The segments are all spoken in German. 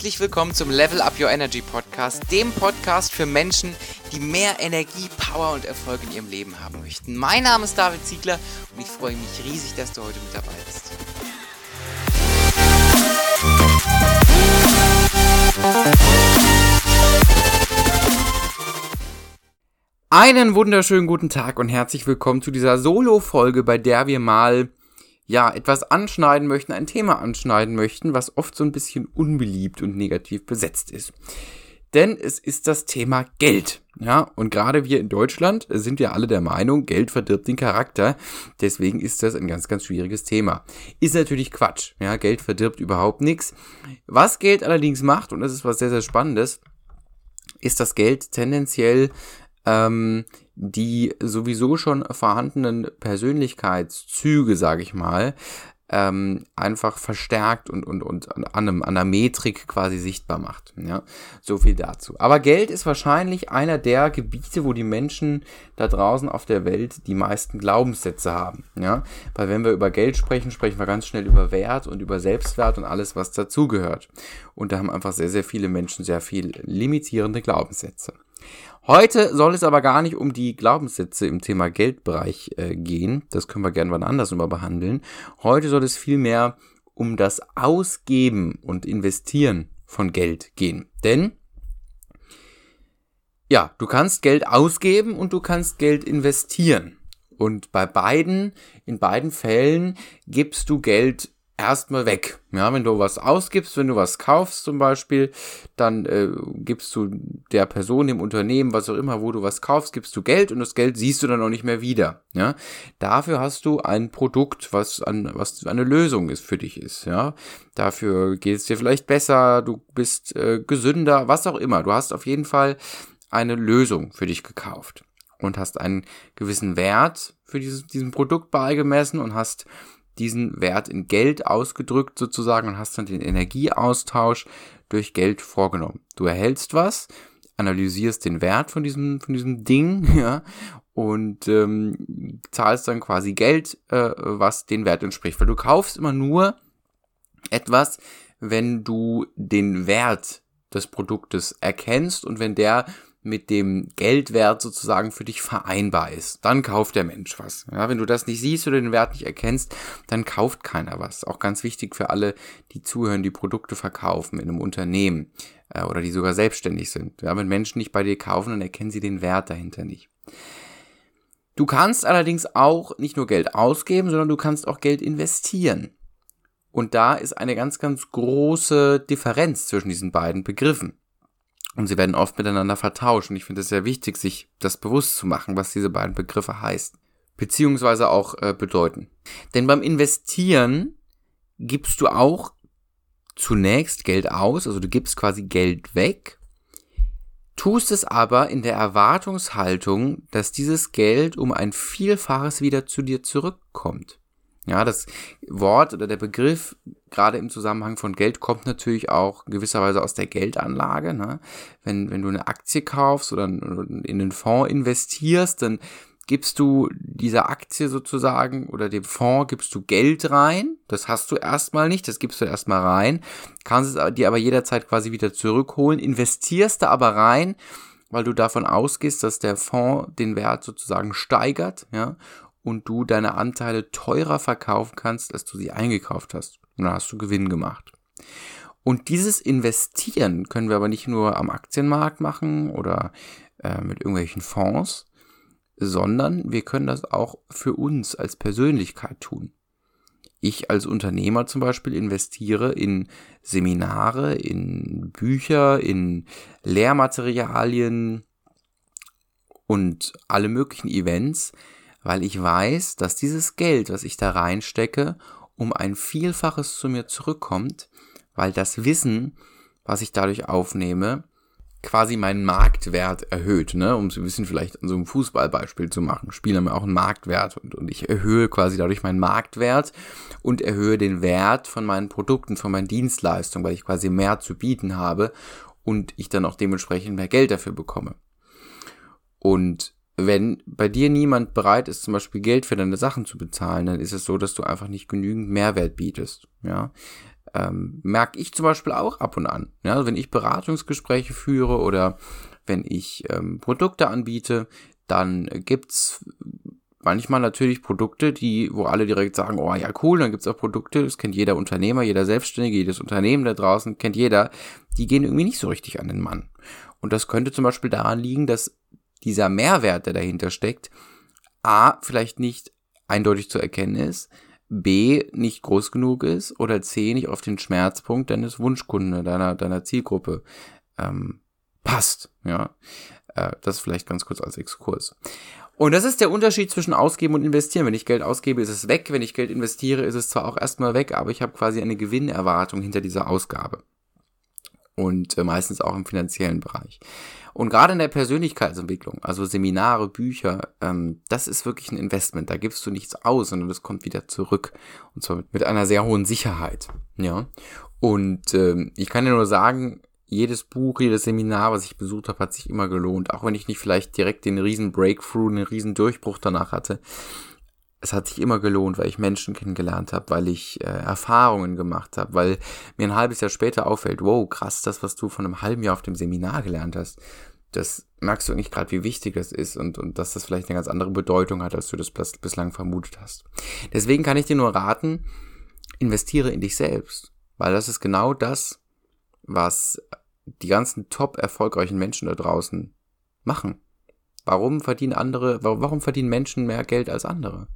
Herzlich willkommen zum Level Up Your Energy Podcast, dem Podcast für Menschen, die mehr Energie, Power und Erfolg in ihrem Leben haben möchten. Mein Name ist David Ziegler und ich freue mich riesig, dass du heute mit dabei bist. Einen wunderschönen guten Tag und herzlich willkommen zu dieser Solo-Folge, bei der wir mal ja, etwas anschneiden möchten, ein Thema anschneiden möchten, was oft so ein bisschen unbeliebt und negativ besetzt ist. Denn es ist das Thema Geld. Ja, und gerade wir in Deutschland sind ja alle der Meinung, Geld verdirbt den Charakter. Deswegen ist das ein ganz, ganz schwieriges Thema. Ist natürlich Quatsch. Ja, Geld verdirbt überhaupt nichts. Was Geld allerdings macht, und das ist was sehr, sehr Spannendes, ist das Geld tendenziell ähm, die sowieso schon vorhandenen Persönlichkeitszüge, sage ich mal, ähm, einfach verstärkt und, und, und an, einem, an einer Metrik quasi sichtbar macht. Ja, so viel dazu. Aber Geld ist wahrscheinlich einer der Gebiete, wo die Menschen da draußen auf der Welt die meisten Glaubenssätze haben. Ja, weil wenn wir über Geld sprechen, sprechen wir ganz schnell über Wert und über Selbstwert und alles, was dazugehört. Und da haben einfach sehr, sehr viele Menschen sehr viel limitierende Glaubenssätze. Heute soll es aber gar nicht um die Glaubenssätze im Thema Geldbereich äh, gehen. Das können wir gerne wann anders mal behandeln. Heute soll es vielmehr um das Ausgeben und Investieren von Geld gehen. Denn ja, du kannst Geld ausgeben und du kannst Geld investieren. Und bei beiden, in beiden Fällen gibst du Geld erstmal weg. Ja, wenn du was ausgibst, wenn du was kaufst zum Beispiel, dann äh, gibst du der Person, dem Unternehmen, was auch immer, wo du was kaufst, gibst du Geld und das Geld siehst du dann auch nicht mehr wieder. Ja, dafür hast du ein Produkt, was an was eine Lösung ist für dich ist. Ja, dafür geht es dir vielleicht besser, du bist äh, gesünder, was auch immer. Du hast auf jeden Fall eine Lösung für dich gekauft und hast einen gewissen Wert für dieses, diesem Produkt beigemessen und hast diesen Wert in Geld ausgedrückt sozusagen und hast dann den Energieaustausch durch Geld vorgenommen. Du erhältst was, analysierst den Wert von diesem, von diesem Ding, ja, und ähm, zahlst dann quasi Geld, äh, was den Wert entspricht. Weil du kaufst immer nur etwas, wenn du den Wert des Produktes erkennst und wenn der mit dem Geldwert sozusagen für dich vereinbar ist. Dann kauft der Mensch was. Ja, wenn du das nicht siehst oder den Wert nicht erkennst, dann kauft keiner was. Auch ganz wichtig für alle, die zuhören, die Produkte verkaufen in einem Unternehmen äh, oder die sogar selbstständig sind. Ja, wenn Menschen nicht bei dir kaufen, dann erkennen sie den Wert dahinter nicht. Du kannst allerdings auch nicht nur Geld ausgeben, sondern du kannst auch Geld investieren. Und da ist eine ganz, ganz große Differenz zwischen diesen beiden Begriffen. Und sie werden oft miteinander vertauscht. Und ich finde es sehr wichtig, sich das bewusst zu machen, was diese beiden Begriffe heißt. Beziehungsweise auch äh, bedeuten. Denn beim Investieren gibst du auch zunächst Geld aus, also du gibst quasi Geld weg, tust es aber in der Erwartungshaltung, dass dieses Geld um ein Vielfaches wieder zu dir zurückkommt. Ja, das Wort oder der Begriff gerade im Zusammenhang von Geld kommt natürlich auch gewisserweise aus der Geldanlage. Ne? Wenn, wenn du eine Aktie kaufst oder in einen Fonds investierst, dann gibst du dieser Aktie sozusagen oder dem Fonds gibst du Geld rein. Das hast du erstmal nicht, das gibst du erstmal rein, kannst es dir aber jederzeit quasi wieder zurückholen, investierst da aber rein, weil du davon ausgehst, dass der Fonds den Wert sozusagen steigert, ja, und du deine Anteile teurer verkaufen kannst, als du sie eingekauft hast. Und dann hast du Gewinn gemacht. Und dieses Investieren können wir aber nicht nur am Aktienmarkt machen oder äh, mit irgendwelchen Fonds, sondern wir können das auch für uns als Persönlichkeit tun. Ich als Unternehmer zum Beispiel investiere in Seminare, in Bücher, in Lehrmaterialien und alle möglichen Events, weil ich weiß, dass dieses Geld, was ich da reinstecke, um ein Vielfaches zu mir zurückkommt, weil das Wissen, was ich dadurch aufnehme, quasi meinen Marktwert erhöht, ne? um ein bisschen vielleicht an so einem Fußballbeispiel zu machen. Spiele haben ja auch einen Marktwert und, und ich erhöhe quasi dadurch meinen Marktwert und erhöhe den Wert von meinen Produkten, von meinen Dienstleistungen, weil ich quasi mehr zu bieten habe und ich dann auch dementsprechend mehr Geld dafür bekomme. Und wenn bei dir niemand bereit ist, zum Beispiel Geld für deine Sachen zu bezahlen, dann ist es so, dass du einfach nicht genügend Mehrwert bietest. Ja, Ähm, merke ich zum Beispiel auch ab und an. Ja, also wenn ich Beratungsgespräche führe oder wenn ich ähm, Produkte anbiete, dann gibt's manchmal natürlich Produkte, die, wo alle direkt sagen, oh ja, cool, dann gibt's auch Produkte, das kennt jeder Unternehmer, jeder Selbstständige, jedes Unternehmen da draußen, kennt jeder, die gehen irgendwie nicht so richtig an den Mann. Und das könnte zum Beispiel daran liegen, dass dieser Mehrwert, der dahinter steckt, A, vielleicht nicht eindeutig zu erkennen ist, B, nicht groß genug ist oder C, nicht auf den Schmerzpunkt deines Wunschkunden, deiner, deiner Zielgruppe ähm, passt. Ja, äh, das vielleicht ganz kurz als Exkurs. Und das ist der Unterschied zwischen ausgeben und investieren. Wenn ich Geld ausgebe, ist es weg. Wenn ich Geld investiere, ist es zwar auch erstmal weg, aber ich habe quasi eine Gewinnerwartung hinter dieser Ausgabe. Und äh, meistens auch im finanziellen Bereich. Und gerade in der Persönlichkeitsentwicklung, also Seminare, Bücher, ähm, das ist wirklich ein Investment. Da gibst du nichts aus, sondern das kommt wieder zurück. Und zwar mit einer sehr hohen Sicherheit. Ja. Und ähm, ich kann dir nur sagen, jedes Buch, jedes Seminar, was ich besucht habe, hat sich immer gelohnt. Auch wenn ich nicht vielleicht direkt den riesen Breakthrough, den riesen Durchbruch danach hatte. Es hat sich immer gelohnt, weil ich Menschen kennengelernt habe, weil ich äh, Erfahrungen gemacht habe, weil mir ein halbes Jahr später auffällt, wow, krass, das, was du von einem halben Jahr auf dem Seminar gelernt hast, das merkst du nicht gerade, wie wichtig das ist und, und dass das vielleicht eine ganz andere Bedeutung hat, als du das bislang vermutet hast. Deswegen kann ich dir nur raten, investiere in dich selbst, weil das ist genau das, was die ganzen top erfolgreichen Menschen da draußen machen. Warum verdienen andere, warum verdienen Menschen mehr Geld als andere?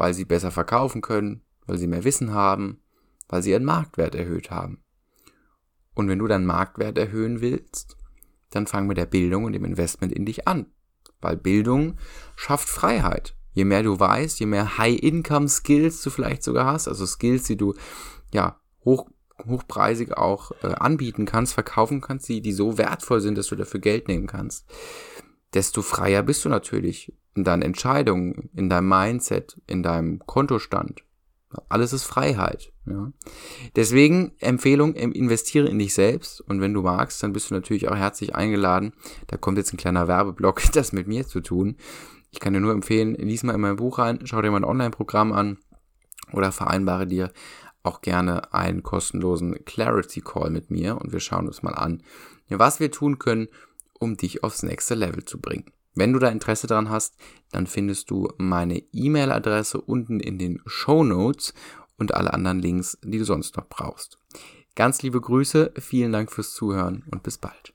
Weil sie besser verkaufen können, weil sie mehr Wissen haben, weil sie ihren Marktwert erhöht haben. Und wenn du deinen Marktwert erhöhen willst, dann fang mit der Bildung und dem Investment in dich an. Weil Bildung schafft Freiheit. Je mehr du weißt, je mehr High-Income-Skills du vielleicht sogar hast, also Skills, die du ja hoch hochpreisig auch äh, anbieten kannst, verkaufen kannst, die, die so wertvoll sind, dass du dafür Geld nehmen kannst, desto freier bist du natürlich in deinen Entscheidungen, in deinem Mindset, in deinem Kontostand. Alles ist Freiheit. Ja. Deswegen Empfehlung, investiere in dich selbst und wenn du magst, dann bist du natürlich auch herzlich eingeladen. Da kommt jetzt ein kleiner Werbeblock, das mit mir zu tun. Ich kann dir nur empfehlen, lies mal in mein Buch rein, schau dir mein Online-Programm an oder vereinbare dir auch gerne einen kostenlosen Clarity Call mit mir und wir schauen uns mal an, was wir tun können, um dich aufs nächste Level zu bringen. Wenn du da Interesse dran hast, dann findest du meine E-Mail-Adresse unten in den Show Notes und alle anderen Links, die du sonst noch brauchst. Ganz liebe Grüße, vielen Dank fürs Zuhören und bis bald.